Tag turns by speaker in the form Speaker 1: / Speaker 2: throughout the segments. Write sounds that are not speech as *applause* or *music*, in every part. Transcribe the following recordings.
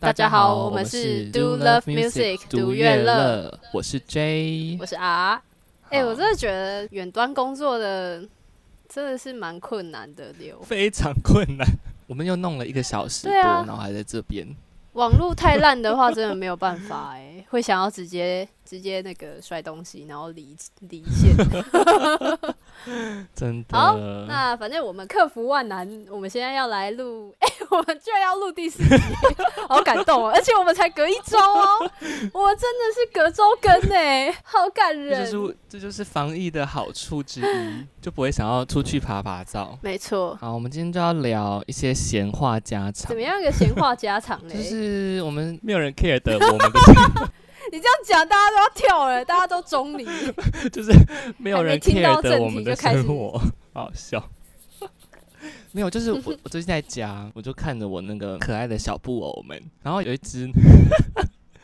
Speaker 1: 大家好，我们是 Do Love Music 独乐乐，
Speaker 2: 我是 J，
Speaker 1: 我是 R。哎，我真的觉得远端工作的真的是蛮困难的，刘，
Speaker 2: 非常困难。*laughs* 我们又弄了一个小时多，然后还在这边。
Speaker 1: 网络太烂的话，真的没有办法哎，会想要直接直接那个摔东西，然后离离线。
Speaker 2: 真的
Speaker 1: 好，那反正我们克服万难，我们现在要来录，哎，我们居然要录第四集，好感动哦！而且我们才隔一周哦，我真的是隔周更哎，好感人。
Speaker 2: 这就是这就是防疫的好处之一，就不会想要出去爬爬照。
Speaker 1: 没错。
Speaker 2: 好，我们今天就要聊一些闲话家常。
Speaker 1: 怎么样一个闲话家常呢？
Speaker 2: 就是我们没有人 care 的我们的。*laughs*
Speaker 1: 你这样讲，大家都要跳了，大家都中离，*laughs*
Speaker 2: 就是没有人听到正题就开始，好笑。*laughs* 没有，就是我 *laughs* 我最近在家，我就看着我那个可爱的小布偶们，然后有一只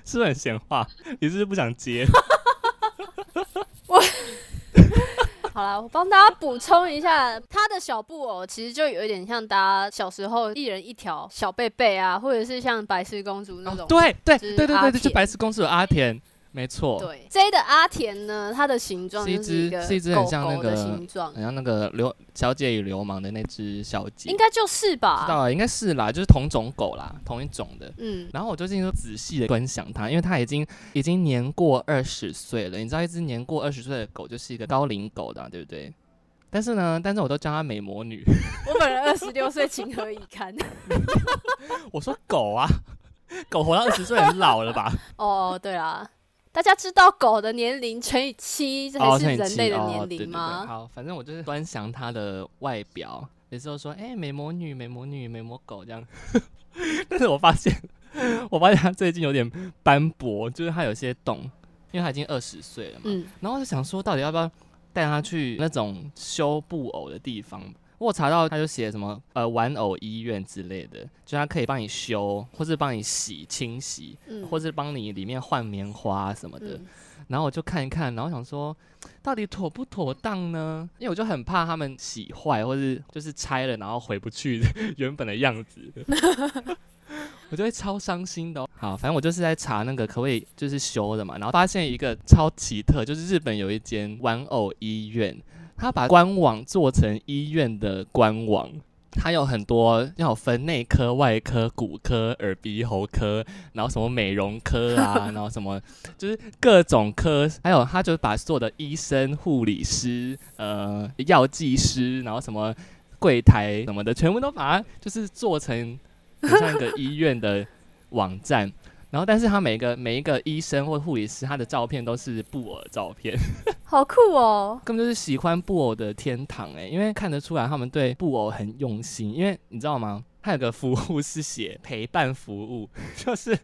Speaker 2: 是不是很闲话？你是不是不想接？
Speaker 1: 我。好了，我帮大家补充一下，他的小布偶其实就有一点像大家小时候一人一条小贝贝啊，或者是像白雪公主那种。
Speaker 2: 对对对对对对，就白雪公主的阿田。没错，
Speaker 1: 对 J 的阿田呢，它的形状是一只
Speaker 2: 是一只很像那个
Speaker 1: 形状，
Speaker 2: 很像那个流小姐与流氓的那只小姐，
Speaker 1: 应该就是吧？
Speaker 2: 知道了，应该是啦，就是同种狗啦，同一种的。嗯，然后我最近就仔细的观想它，因为它已经已经年过二十岁了。你知道，一只年过二十岁的狗就是一个高龄狗的，对不对？但是呢，但是我都叫它美魔女。*laughs*
Speaker 1: 我本人二十六岁，情何以堪？*laughs*
Speaker 2: 我说狗啊，狗活到二十岁很老了吧？*laughs*
Speaker 1: 哦，对啊。大家知道狗的年龄乘以七才是人类的年龄吗？
Speaker 2: 好，反正我就是端详它的外表，有时候说，哎，美魔女、美魔女、美魔狗这样。*laughs* 但是我发现，我发现它最近有点斑驳，就是它有些洞，因为它已经二十岁了嘛。嗯。然后就想说，到底要不要带它去那种修布偶的地方？我查到他就写什么呃玩偶医院之类的，就他可以帮你修，或是帮你洗清洗，或是帮你里面换棉花什么的。然后我就看一看，然后想说到底妥不妥当呢？因为我就很怕他们洗坏，或是就是拆了然后回不去 *laughs* 原本的样子，*laughs* 我就会超伤心的。好，反正我就是在查那个可不可以就是修的嘛，然后发现一个超奇特，就是日本有一间玩偶医院。他把官网做成医院的官网，它有很多要分内科、外科、骨科、耳鼻喉科，然后什么美容科啊，*laughs* 然后什么就是各种科，还有他就把所有的医生、护理师、呃药剂师，然后什么柜台什么的，全部都把它就是做成像一个医院的网站。然后，但是他每个每一个医生或护理师，他的照片都是布偶照片，*laughs*
Speaker 1: 好酷哦！
Speaker 2: 根本就是喜欢布偶的天堂哎，因为看得出来他们对布偶很用心。因为你知道吗？他有个服务是写陪伴服务，*laughs* 就是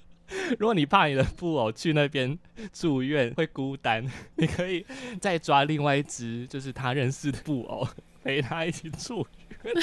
Speaker 2: *laughs* 如果你怕你的布偶去那边住院会孤单，你可以再抓另外一只，就是他认识的布偶陪他一起住院。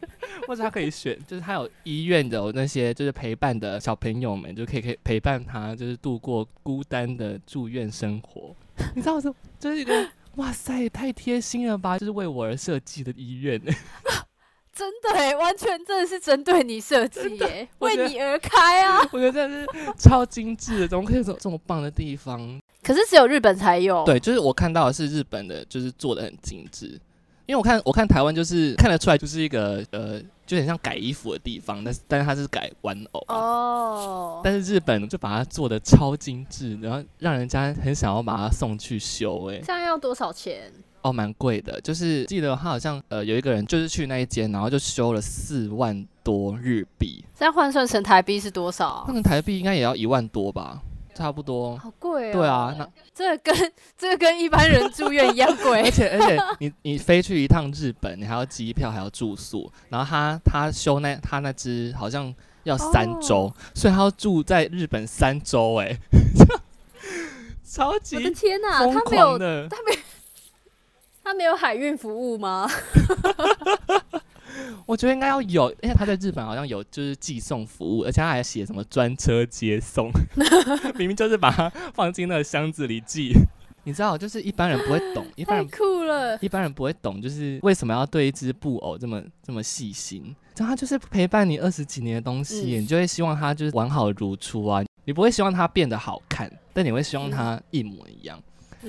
Speaker 2: *laughs* 或者他可以选，就是他有医院的那些，就是陪伴的小朋友们，就可以可以陪伴他，就是度过孤单的住院生活。*laughs* 你知道我说，这是一个哇塞，太贴心了吧？就是为我而设计的医院，*laughs*
Speaker 1: 真的哎，完全真的是针对你设计耶，为你而开啊！
Speaker 2: 我觉得真的是超精致的，怎么可以有这么棒的地方？
Speaker 1: 可是只有日本才有。
Speaker 2: 对，就是我看到的是日本的，就是做的很精致。因为我看我看台湾就是看得出来就是一个呃，就很像改衣服的地方，但是但是它是改玩偶哦。但是日本就把它做的超精致，然后让人家很想要把它送去修。哎，
Speaker 1: 这样要多少钱？
Speaker 2: 哦，蛮贵的。就是记得他好像呃有一个人就是去那一间，然后就修了四万多日币。
Speaker 1: 这样换算成台币是多少？
Speaker 2: 换成台币应该也要一万多吧。差不多，
Speaker 1: 好贵
Speaker 2: 哦。对啊，那
Speaker 1: 这个跟 *laughs* 这个跟一般人住院一样贵。
Speaker 2: 而且而且，你你飞去一趟日本，你还要机票，还要住宿。然后他他修那他那只好像要三周，所以他要住在日本三周，哎，*laughs* 超级！
Speaker 1: 我的天哪，他没有他没他没有海运服务吗？*laughs*
Speaker 2: 我觉得应该要有，因为他在日本好像有就是寄送服务，而且他还写什么专车接送，*laughs* 明明就是把它放进那个箱子里寄。你知道，就是一般人不会懂，一般
Speaker 1: 太
Speaker 2: 人
Speaker 1: 酷了。
Speaker 2: 一般人不会懂，就是为什么要对一只布偶这么这么细心。然后它就是陪伴你二十几年的东西，
Speaker 1: 嗯
Speaker 2: 你就会希望它就是完好如初啊。你不会希望它变得好看，但你会希望它一模一样。
Speaker 1: 嗯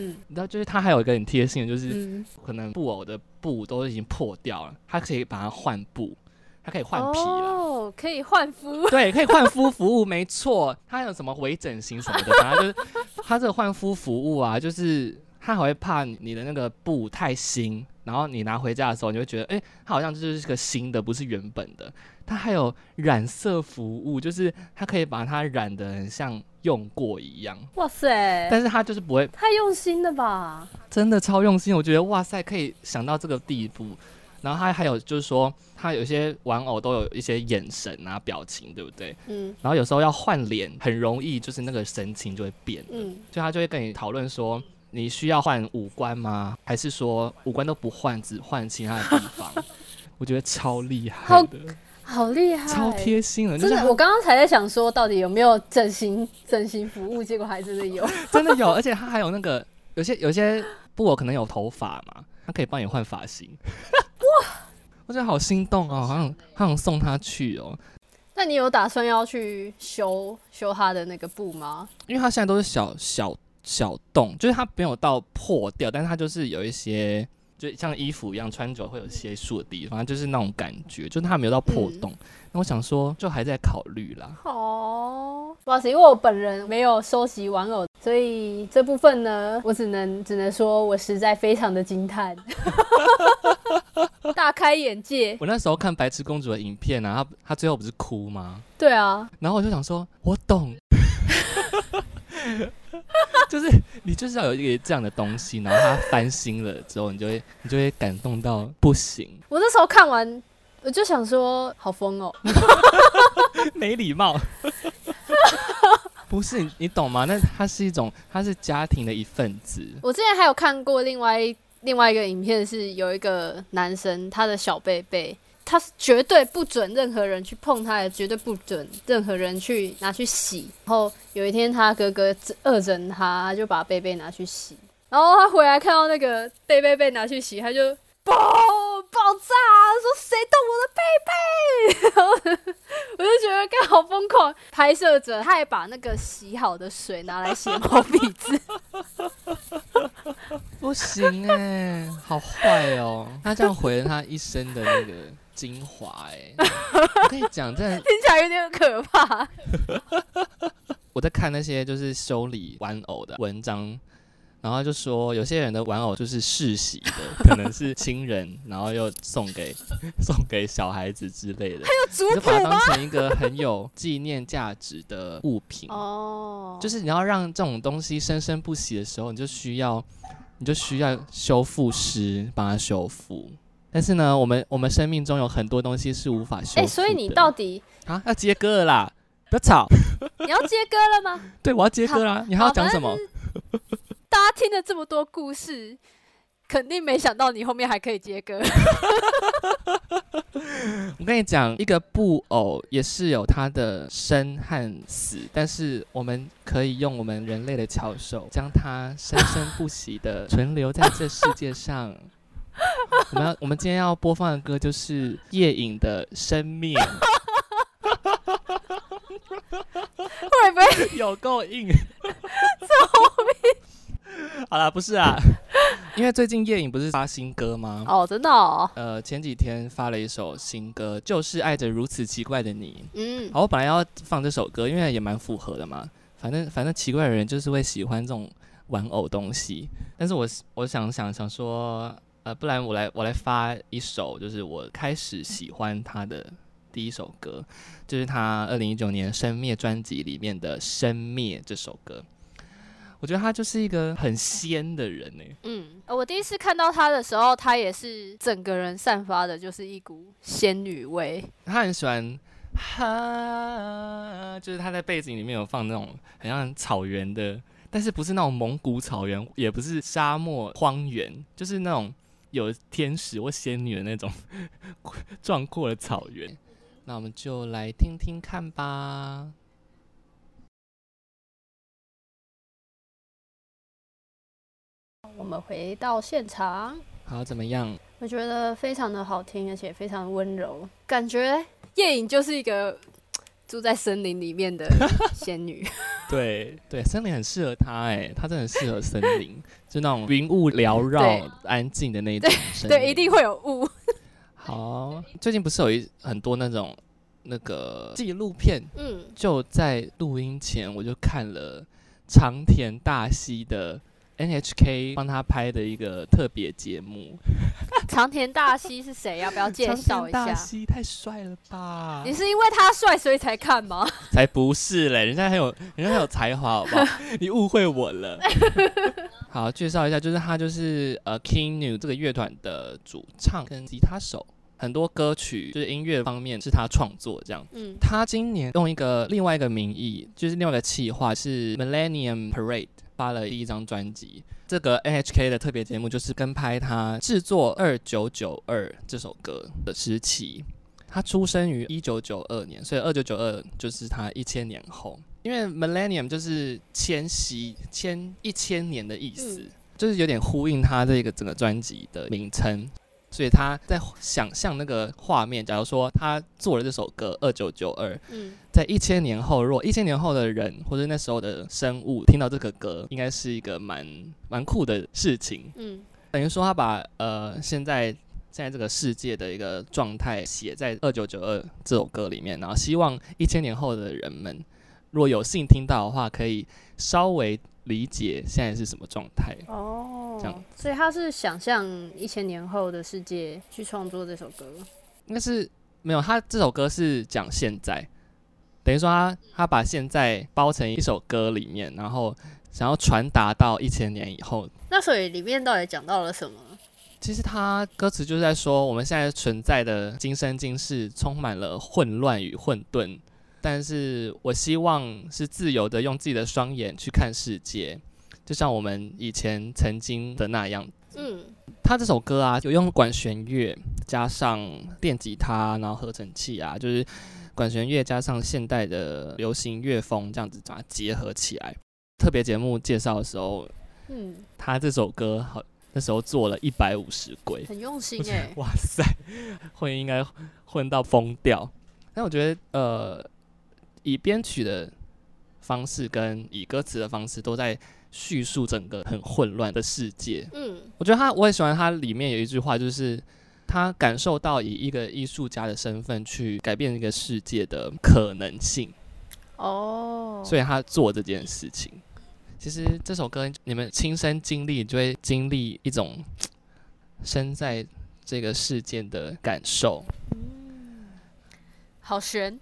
Speaker 2: 你知道，就是它还有一个很贴心的，就是
Speaker 1: 嗯，
Speaker 2: 可能布偶的布都已经破掉了，它可以把它换布，它可以换皮了。
Speaker 1: 哦，可以换肤。*laughs*
Speaker 2: 对，可以换肤服务，没错。它有什么微整形什么的，反正就是它这个换肤服务啊，就是它还会怕你的那个布太新，然后你拿回家的时候，你会觉得，哎、它好像就是个新的，不是原本的。它还有染色服务，就是它可以把它染的很像用过一样，
Speaker 1: 哇塞，
Speaker 2: 但是它就是不会
Speaker 1: 太用心了吧？
Speaker 2: 真的超用心，我觉得哇塞，可以想到这个地步。然后它还有就是说，它有些玩偶都有一些眼神啊、表情，对不对？
Speaker 1: 嗯
Speaker 2: 然后有时候要换脸，很容易就是那个神情就会变，
Speaker 1: 嗯，
Speaker 2: 就他就会跟你讨论说，你需要换五官吗？还是说五官都不换，只换其他的地方？*laughs* 我觉得超厉害
Speaker 1: 好
Speaker 2: 的，
Speaker 1: 好厉害，
Speaker 2: 超贴心了，就
Speaker 1: 真的，
Speaker 2: 是
Speaker 1: 我刚刚才在想说，到底有没有整形整形服务，结果还真的有。*laughs*
Speaker 2: 真的有，而且他还有那个有些有些布偶可能有头发嘛，他可以帮你换发型。哇，*laughs* 我觉得好心动哦，好想好想送他去哦，
Speaker 1: 那你有打算要去修修他的那个布吗？
Speaker 2: 因为他现在都是小小小洞，就是它没有到破掉，但是它就是有一些，就像衣服一样穿久会有些数的地方，就是那种感觉，就是它没有到破洞。那、我想说，就还在考虑啦。
Speaker 1: 哦，不好意思，因为我本人没有收集玩偶，所以这部分呢，我只能只能说我实在非常的惊叹，*laughs* 大开眼界。
Speaker 2: 我那时候看白痴公主的影片啊，她她最后不是哭吗？
Speaker 1: 对啊，
Speaker 2: 然后我就想说，我懂。*laughs* *laughs* 就是你就是要有一个这样的东西，然后他翻新了之后，你就会你就会感动到不行，*laughs*
Speaker 1: 我那时候看完，我就想说，好疯哦。*laughs*
Speaker 2: 没礼貌。不是你，你懂吗？那它是一种，它是家庭的一份子。
Speaker 1: 我之前还有看过另外另外一个影片，是有一个男生他的小贝贝，他是绝对不准任何人去碰他也，绝对不准任何人去拿去洗。然后有一天他哥哥恶整他，他就把贝贝拿去洗，然后他回来看到那个贝贝被拿去洗，他就爆爆炸，说谁动我的贝贝？然后我就觉得刚好疯狂。拍摄者他还把那个洗好的水拿来写毛笔字。*laughs*
Speaker 2: 不行哎、好坏哦！他这样毁了他一生的那个精华哎、*laughs* 我跟你讲，真的，
Speaker 1: 听起来有点可怕。*laughs*
Speaker 2: 我在看那些就是修理玩偶的文章，然后就说有些人的玩偶就是世袭的，可能是亲人，然后又送给 *laughs* 送给小孩子之类的，
Speaker 1: 有族
Speaker 2: 你就把它
Speaker 1: 谱吗
Speaker 2: 当？成一个很有纪念价值的物品。
Speaker 1: 哦，
Speaker 2: 就是你要让这种东西生生不息的时候，你就需要，你就需要修复师帮他修复。但是呢，我们我们生命中有很多东西是无法修复
Speaker 1: 哎、
Speaker 2: 的。
Speaker 1: 所以你到底
Speaker 2: 啊要接歌了啦，不要吵。*laughs*
Speaker 1: 你要接歌了吗？*laughs*
Speaker 2: 对，我要接歌啦。你还要讲什么？？
Speaker 1: 大家听了这么多故事，肯定没想到你后面还可以接歌。*laughs*
Speaker 2: 我跟你讲，一个布偶也是有它的生和死，但是我们可以用我们人类的巧手，将它生生不息的存留在这世界上。*laughs* 我们要，我们今天要播放的歌就是夜影的《生命》。*laughs*
Speaker 1: 会不会？*laughs*
Speaker 2: 有够硬，好啦，不是啊，因为最近夜影不是发新歌吗？
Speaker 1: 哦，真的哦。
Speaker 2: 呃，前几天发了一首新歌，就是爱着如此奇怪的你。
Speaker 1: 嗯，
Speaker 2: 好，我本来要放这首歌，因为也蛮符合的嘛。反正反正奇怪的人就是会喜欢这种玩偶东西，但是我我想想想说，呃，不然我来我来发一首，就是我开始喜欢他的第一首歌，就是他二零一九年《生灭》专辑里面的《生灭》这首歌。我觉得他就是一个很仙的人呢、
Speaker 1: 嗯，呃我第一次看到他的时候，他也是整个人散发的就是一股仙女味。
Speaker 2: 他很喜欢哈，就是他在背景里面有放那种很像草原的，但是不是那种蒙古草原，也不是沙漠荒原，就是那种有天使或仙女的那种 *laughs* 壮阔的草原。那我们就来听听看吧。
Speaker 1: 我们回到现场，
Speaker 2: 好，怎么样？
Speaker 1: 我觉得非常的好听，而且非常温柔，感觉夜影就是一个住在森林里面的仙女。*laughs* *laughs*
Speaker 2: 对对，森林很适合他哎，他真的很适合森林，*laughs* 就那种云雾缭绕、安静的那种。
Speaker 1: 对，一定会有雾。
Speaker 2: 好，最近不是有一很多那种那个纪录片？嗯，就在录音前我就看了长田大希的。NHK 帮他拍的一个特别节目，
Speaker 1: 长田大希是谁？要不要介绍一下？
Speaker 2: 大希太帅了吧！*laughs*
Speaker 1: 你是因为他帅所以才看吗？*laughs*
Speaker 2: 才不是嘞，人家很有，人家很有才华，好不好？*laughs* 你误会我了。好，介绍一下，就是他就是呃 King New 这个乐团的主唱跟吉他手，很多歌曲就是音乐方面是他创作这样。嗯，他今年用一个另外一个名义，就是另外一个企划是 Millennium Parade。发了第一张专辑，这个 NHK 的特别节目就是跟拍他制作《二九九二》这首歌的时期。他出生于一九九二年，所以二九九二就是他一千年后。因为 Millennium 就是千禧、千一千年的意思，就是有点呼应他这个整个专辑的名称。所以他在想象那个画面，假如说他做了这首歌《二九九二》，嗯，在一千年后，如果一千年后的人或者那时候的生物听到这个歌，应该是一个蛮蛮酷的事情。嗯，等于说他把呃现在现在这个世界的一个状态写在《二九九二》这首歌里面，然后希望一千年后的人们，如果有幸听到的话，可以稍微。理解现在是什么状态哦，这样，
Speaker 1: 所以他是想象一千年后的世界去创作这首歌，
Speaker 2: 应该是没有，他这首歌是讲现在，等于说他他把现在包成一首歌里面，然后想要传达到一千年以后。
Speaker 1: 那所以里面到底讲到了什么？
Speaker 2: 其实他歌词就是在说，我们现在存在的今生今世充满了混乱与混沌。但是我希望是自由的，用自己的双眼去看世界，就像我们以前曾经的那样。嗯，他这首歌啊，有用管弦乐加上电吉他，然后合成器啊，就是管弦乐加上现代的流行乐风，这样子把它结合起来。特别节目介绍的时候，嗯，他这首歌好那时候做了一百五十轨，
Speaker 1: 很用心哎，
Speaker 2: 哇塞，混应该混到疯掉。但我觉得呃。以编曲的方式跟以歌词的方式，都在叙述整个很混乱的世界。嗯，我觉得他，我也喜欢他里面有一句话，就是他感受到以一个艺术家的身份去改变一个世界的可能性。哦，所以他做这件事情。其实这首歌你们亲身经历，就会经历一种身在这个事件的感受。
Speaker 1: 好悬，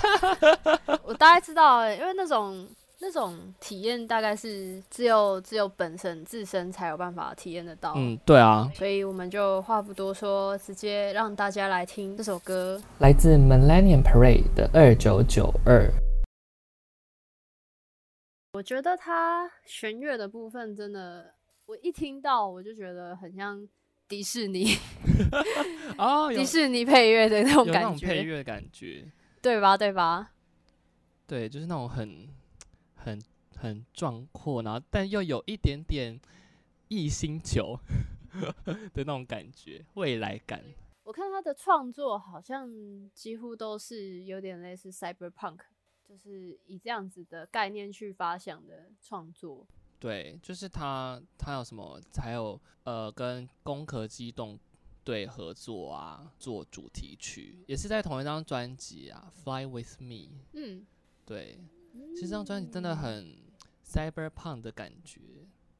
Speaker 1: *laughs* 我大概知道，因为那种那种体验大概是只有只有本身自身才有办法体验得到。
Speaker 2: 嗯，对啊，
Speaker 1: 所以我们就话不多说，直接让大家来听这首歌，
Speaker 2: 来自 Millennium Parade 的二九九二。
Speaker 1: 我觉得它弦乐的部分真的，我一听到我就觉得很像。迪士尼 *laughs* 哦，迪士尼配乐的那种感
Speaker 2: 觉，配乐感觉，
Speaker 1: 对吧？对吧？
Speaker 2: 对，就是那种很、很、很壮阔，然后但又有一点点异星球的那种感觉，未来感。
Speaker 1: 我看他的创作好像几乎都是有点类似 cyberpunk，就是以这样子的概念去发想的创作。
Speaker 2: 对，就是他，他有什么？还有呃，跟《攻壳机动队》合作啊，做主题曲，也是在同一张专辑啊，《Fly with Me》。嗯，对，其实这张专辑真的很 cyberpunk 的感觉。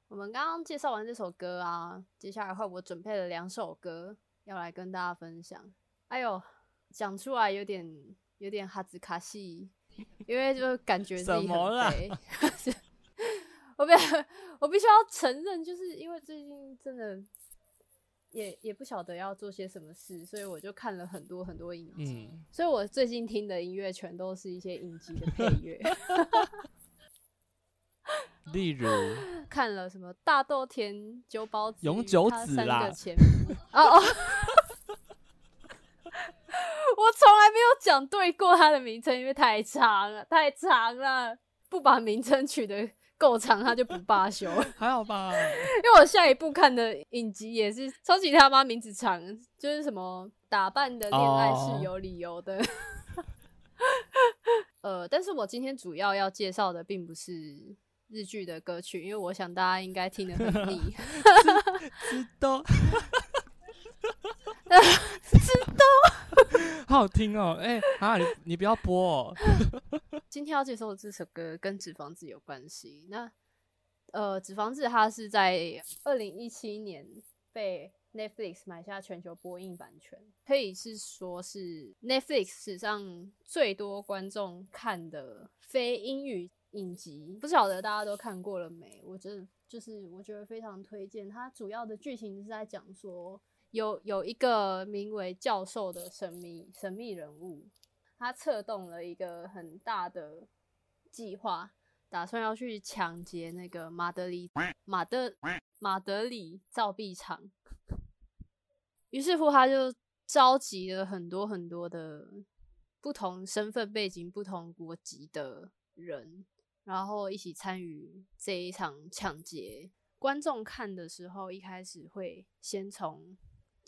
Speaker 1: 我们刚刚介绍完这首歌啊，接下来换我准备了两首歌要来跟大家分享。哎呦，讲出来有点有点哈兹卡西，因为就感觉自己很 *laughs* 肥。*laughs* 我必 *laughs* 我必须要承认，就是因为最近真的也也不晓得要做些什么事，所以我就看了很多很多影集。所以我最近听的音乐全都是一些影集的配乐。*laughs*
Speaker 2: 例如 *laughs*
Speaker 1: 看了什么大豆田久保子、
Speaker 2: 永久子啦。*laughs*
Speaker 1: 哦哦，我从来没有讲对过他的名称，因为太长了，太长了，不把名称取得。够长，他就不罢休。*laughs*
Speaker 2: 还好吧？
Speaker 1: 因为我下一部看的影集也是超级他妈名字长，就是什么打扮的恋爱是有理由的。*laughs* 呃，但是我今天主要要介绍的并不是日剧的歌曲，因为我想大家应该听得很腻。*laughs*
Speaker 2: 知道，
Speaker 1: 知道，
Speaker 2: 好好听哦！哎、啊，你你不要播哦。*laughs*
Speaker 1: 今天要介绍的这首歌跟《纸房子》有关系。那呃，《纸房子》它是在二零一七年被 Netflix 买下全球播映版权，可以是说是 Netflix 史上最多观众看的非英语影集。不晓得大家都看过了没？我觉得就是我觉得非常推荐。它主要的剧情是在讲说，有有一个名为教授的神秘神秘人物，他策动了一个很大的计划，打算要去抢劫那个马德里马德马德里造币厂。于是乎，他就召集了很多很多的不同身份背景、不同国籍的人，然后一起参与这一场抢劫。观众看的时候，一开始会先从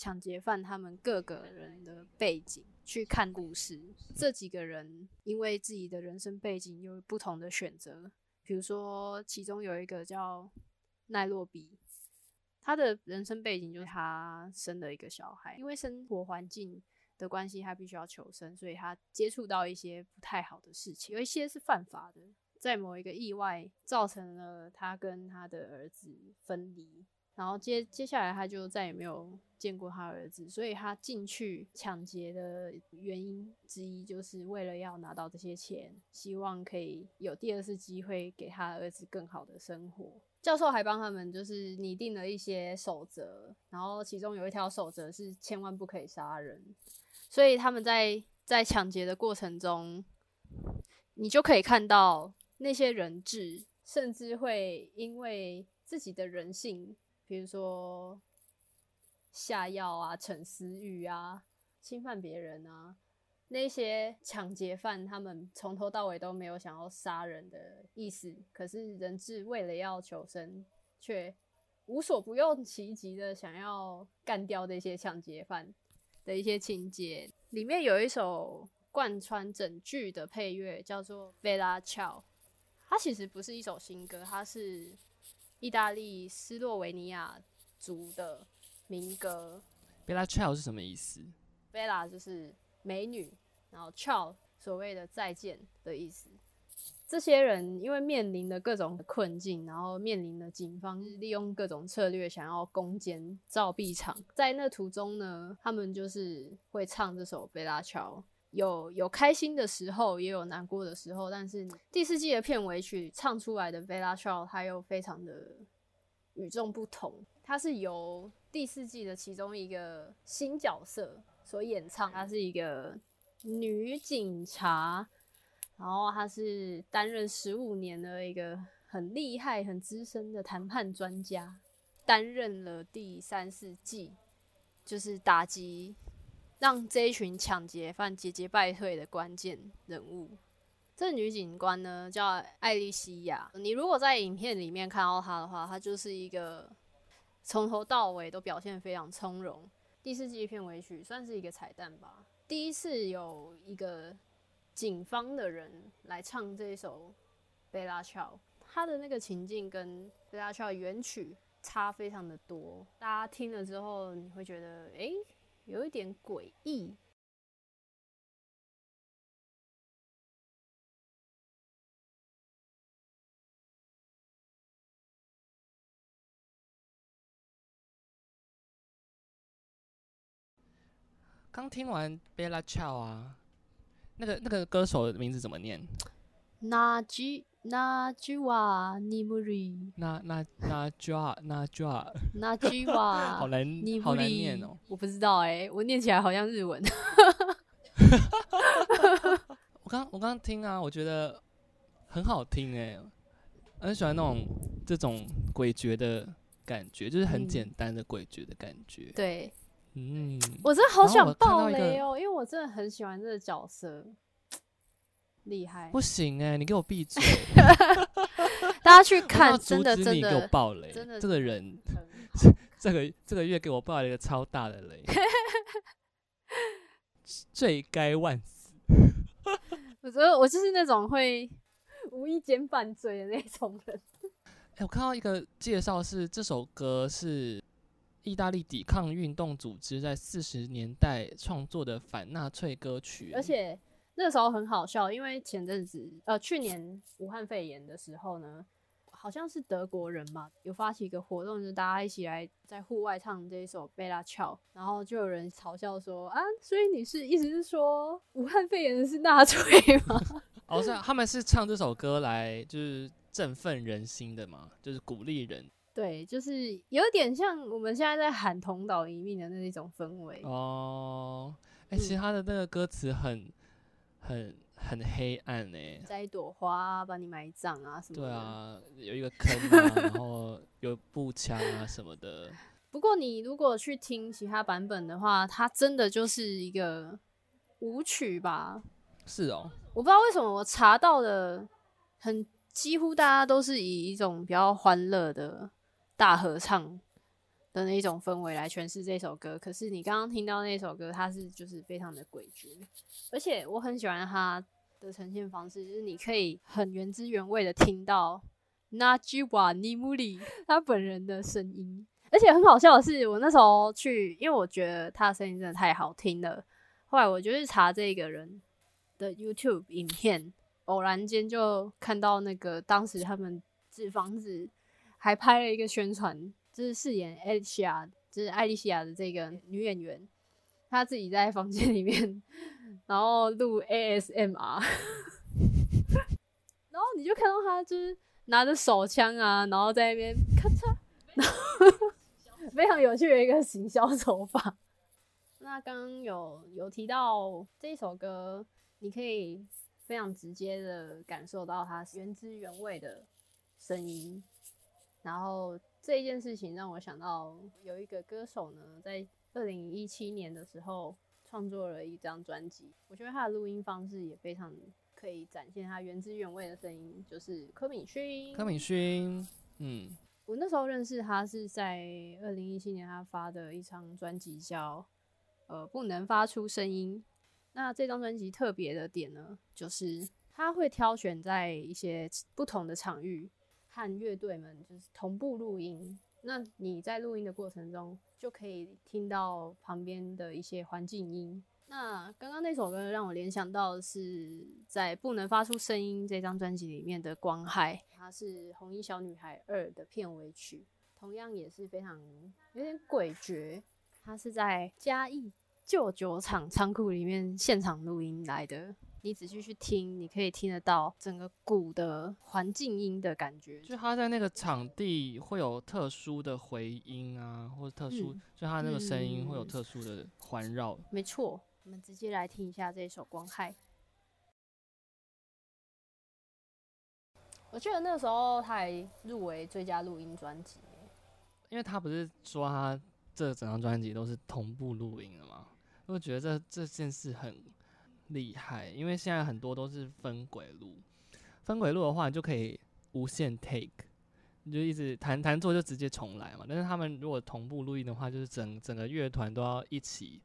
Speaker 1: 抢劫犯他们各个人的背景去看故事。这几个人因为自己的人生背景有不同的选择，比如说其中有一个叫奈洛比，他的人生背景就是他生了一个小孩，因为生活环境的关系，他必须要求生，所以他接触到一些不太好的事情，有一些是犯法的。在某一个意外造成了他跟他的儿子分离，然后接接下来他就再也没有见过他儿子，所以他进去抢劫的原因之一就是为了要拿到这些钱，希望可以有第二次机会给他儿子更好的生活。教授还帮他们就是拟定了一些守则，然后其中有一条守则是千万不可以杀人，所以他们在在抢劫的过程中，你就可以看到那些人质，甚至会因为自己的人性，比如说下药啊、逞私欲啊、侵犯别人啊，那些抢劫犯他们从头到尾都没有想要杀人的意思，可是人质为了要求生，却无所不用其极的想要干掉这些抢劫犯的一些情节。里面有一首贯穿整剧的配乐，叫做《Bella Ciao》。它其实不是一首新歌，它是意大利斯洛维尼亚族的民歌。
Speaker 2: Bella Ciao 是什么意思
Speaker 1: ？Bella 就是美女，然后 Ciao 所谓的再见的意思。这些人因为面临的各种困境，然后面临的警方利用各种策略想要攻坚造币厂，在那途中呢，他们就是会唱这首《贝拉乔》，有有开心的时候，也有难过的时候。但是第四季的片尾曲唱出来的《贝拉乔》，它又非常的与众不同，它是由第四季的其中一个新角色所演唱，她是一个女警察。然后她是担任十五年的一个很厉害、很资深的谈判专家，担任了第三四季，就是打击让这一群抢劫犯节节败退的关键人物。这女警官呢叫艾莉西亚，你如果在影片里面看到她的话，她就是一个从头到尾都表现非常从容。第四季片尾曲算是一个彩蛋吧，第一次有一个。警方的人来唱这一首《贝拉乔》，他的那个情境跟《贝拉乔》原曲差非常的多，大家听了之后你会觉得，哎、有一点诡异。
Speaker 2: 刚听完 Bella Ciao 啊。那个那个歌手的名字怎么念？
Speaker 1: 那吉那句话尼姆里。
Speaker 2: 那那那句话那句话。
Speaker 1: 那句话。*laughs* *laughs*
Speaker 2: 好难，好难念哦。
Speaker 1: 我不知道哎、欸，我念起来好像日文。*laughs*
Speaker 2: 我刚我刚听啊，我觉得很好听哎、欸，很喜欢那种这种诡谲的感觉，就是很简单的诡谲的感觉。
Speaker 1: 嗯、对。
Speaker 2: 嗯，
Speaker 1: 我真的好想爆雷哦，因为我真的很喜欢这个角色，厉害！
Speaker 2: 不行哎、欸，你给我闭嘴！*laughs*
Speaker 1: 大家去
Speaker 2: 我
Speaker 1: 看，
Speaker 2: 要
Speaker 1: 真
Speaker 2: 阻止你给我
Speaker 1: 的真的
Speaker 2: 爆雷，
Speaker 1: 真的
Speaker 2: 这个人 *laughs* 这个这个月给我爆了一个超大的雷，*laughs* 罪该万死。
Speaker 1: 我觉得我就是那种会无意间犯罪的那种人。
Speaker 2: 哎、我看到一个介绍是这首歌是意大利抵抗运动组织在四十年代创作的反纳粹歌曲，
Speaker 1: 而且那时候很好笑，因为前阵子呃去年武汉肺炎的时候呢，好像是德国人嘛，有发起一个活动，就是大家一起来在户外唱这一首《贝拉乔》，然后就有人嘲笑说啊，所以你是意思是说武汉肺炎的是纳粹吗？*laughs*
Speaker 2: 哦，是他们是唱这首歌来就是振奋人心的嘛，就是鼓励人
Speaker 1: 对，就是有点像我们现在在喊同岛一命的那一种氛围。
Speaker 2: 哦。哎、其实
Speaker 1: 嗯
Speaker 2: 他的那个歌词很很很黑暗呢、
Speaker 1: 摘一朵花把你埋葬啊什么的。
Speaker 2: 对啊，有一个坑啊，然后有步枪啊什么的。
Speaker 1: 不过你如果去听其他版本的话，它真的就是一个舞曲吧。
Speaker 2: 是哦，
Speaker 1: 我不知道为什么我查到的很几乎大家都是以一种比较欢乐的大合唱的那一种氛围来诠释这首歌。可是你刚刚听到那首歌，它是就是非常的诡谲，而且我很喜欢它的呈现方式，就是你可以很原汁原味的听到 Najwa Nimuri 他本人的声音。而且很好笑的是，我那时候去，因为我觉得他的声音真的太好听了。后来我就去查这个人的 YouTube 影片，偶然间就看到那个当时他们纸房子还拍了一个宣传，就是饰演艾丽西亚，就是艾丽西亚的这个女演员，她自己在房间里面，*laughs* 然后录 ASMR，*laughs* 然后你就看到她就是拿着手枪啊，然后在那边咔嚓，然后 *laughs* 非常有趣的一个行销手法。那刚刚有有提到这一首歌，你可以非常直接的感受到它原汁原味的声音。然后这一件事情让我想到，有一个歌手呢，在二零一七年的时候创作了一张专辑，我觉得他的录音方式也非常可以展现他原汁原味的声音，就是柯敏勋。
Speaker 2: 柯敏勋，嗯，
Speaker 1: 我那时候认识他是在二零一七年，他发的一张专辑叫呃不能发出声音。那这张专辑特别的点呢，就是他会挑选在一些不同的场域和乐队们就是同步录音。那你在录音的过程中，就可以听到旁边的一些环境音。那刚刚那首歌让我联想到的是在《不能发出声音》这张专辑里面的《光害》，它是《红衣小女孩二》的片尾曲，同样也是非常有点诡谲。它是在嘉义旧酒厂仓库里面现场录音来的。你仔细去听，你可以听得到整个鼓的环境音的感觉。
Speaker 2: 就他在那个场地会有特殊的回音啊，或者特殊，
Speaker 1: 嗯
Speaker 2: 就他那个声音会有
Speaker 1: 嗯
Speaker 2: 特殊的环绕。
Speaker 1: 没错，我们直接来听一下这首《光害》。我记得那时候他还入围最佳录音专辑，
Speaker 2: 因为他不是说他这整张专辑都是同步录音的吗，我觉得这这件事很厉害，因为现在很多都是分轨录，分轨录的话，你就可以无限 take，你就一直弹弹错就直接重来嘛。但是他们如果同步录音的话，就是整整个乐团都要一起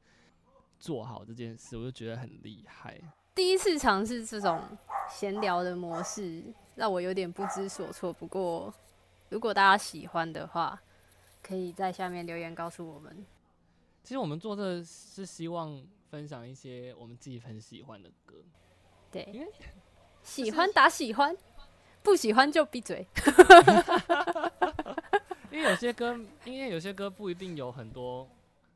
Speaker 2: 做好这件事，我就觉得很厉害。
Speaker 1: 第一次尝试这种闲聊的模式，让我有点不知所措。不过，如果大家喜欢的话，可以在下面留言告诉我们。
Speaker 2: 其实我们做这是希望分享一些我们自己很喜欢的歌，
Speaker 1: 对，
Speaker 2: 因为
Speaker 1: 喜欢打喜欢，不喜欢就闭嘴。*laughs* *laughs*
Speaker 2: 因为有些歌，因为有些歌不一定有很多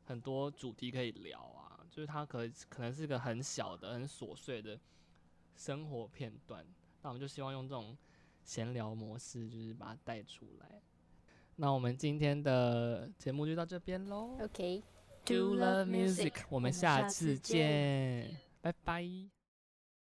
Speaker 2: 很多主题可以聊啊，就是它可可能是个很小的、很琐碎的生活片段，那我们就希望用这种闲聊模式，就是把它带出来。那我们今天的节目就到这边喽。
Speaker 1: OK。
Speaker 2: Do love music，我们下次见，拜拜。